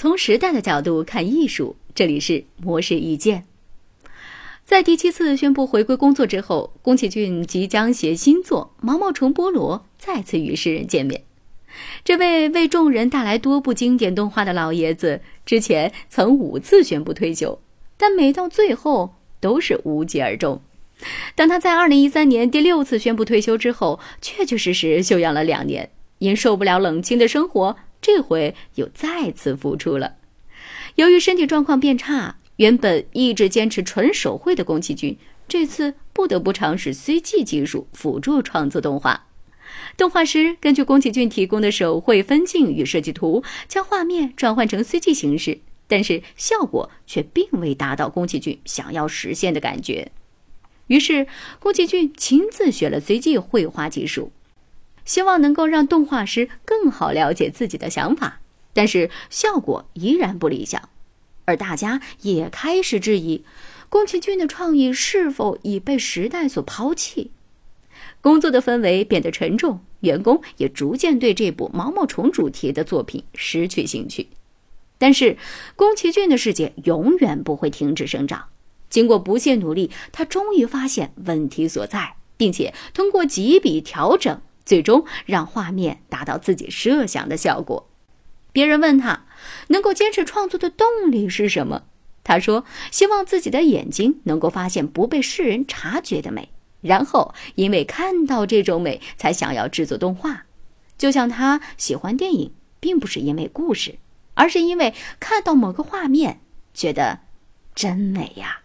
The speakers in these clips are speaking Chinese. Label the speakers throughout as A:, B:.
A: 从时代的角度看艺术，这里是模式意见。在第七次宣布回归工作之后，宫崎骏即将携新作《毛毛虫菠萝》再次与世人见面。这位为众人带来多部经典动画的老爷子，之前曾五次宣布退休，但每到最后都是无疾而终。当他在二零一三年第六次宣布退休之后，确确实实休养了两年，因受不了冷清的生活。这回又再次复出了。由于身体状况变差，原本一直坚持纯手绘的宫崎骏，这次不得不尝试 CG 技术辅助创作动画。动画师根据宫崎骏提供的手绘分镜与设计图，将画面转换成 CG 形式，但是效果却并未达到宫崎骏想要实现的感觉。于是，宫崎骏亲自学了 CG 绘画技术。希望能够让动画师更好了解自己的想法，但是效果依然不理想，而大家也开始质疑宫崎骏的创意是否已被时代所抛弃。工作的氛围变得沉重，员工也逐渐对这部毛毛虫主题的作品失去兴趣。但是，宫崎骏的世界永远不会停止生长。经过不懈努力，他终于发现问题所在，并且通过几笔调整。最终让画面达到自己设想的效果。别人问他，能够坚持创作的动力是什么？他说：“希望自己的眼睛能够发现不被世人察觉的美，然后因为看到这种美，才想要制作动画。就像他喜欢电影，并不是因为故事，而是因为看到某个画面，觉得真美呀。”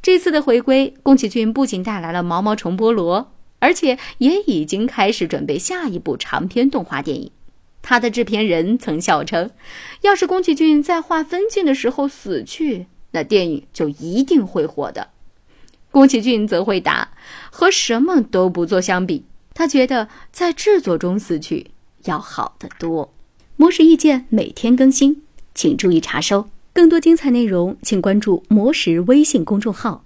A: 这次的回归，宫崎骏不仅带来了《毛毛虫菠萝》。而且也已经开始准备下一部长篇动画电影。他的制片人曾笑称：“要是宫崎骏在画分镜的时候死去，那电影就一定会火的。”宫崎骏则回答：“和什么都不做相比，他觉得在制作中死去要好得多。”模式意见每天更新，请注意查收。更多精彩内容，请关注“魔石”微信公众号。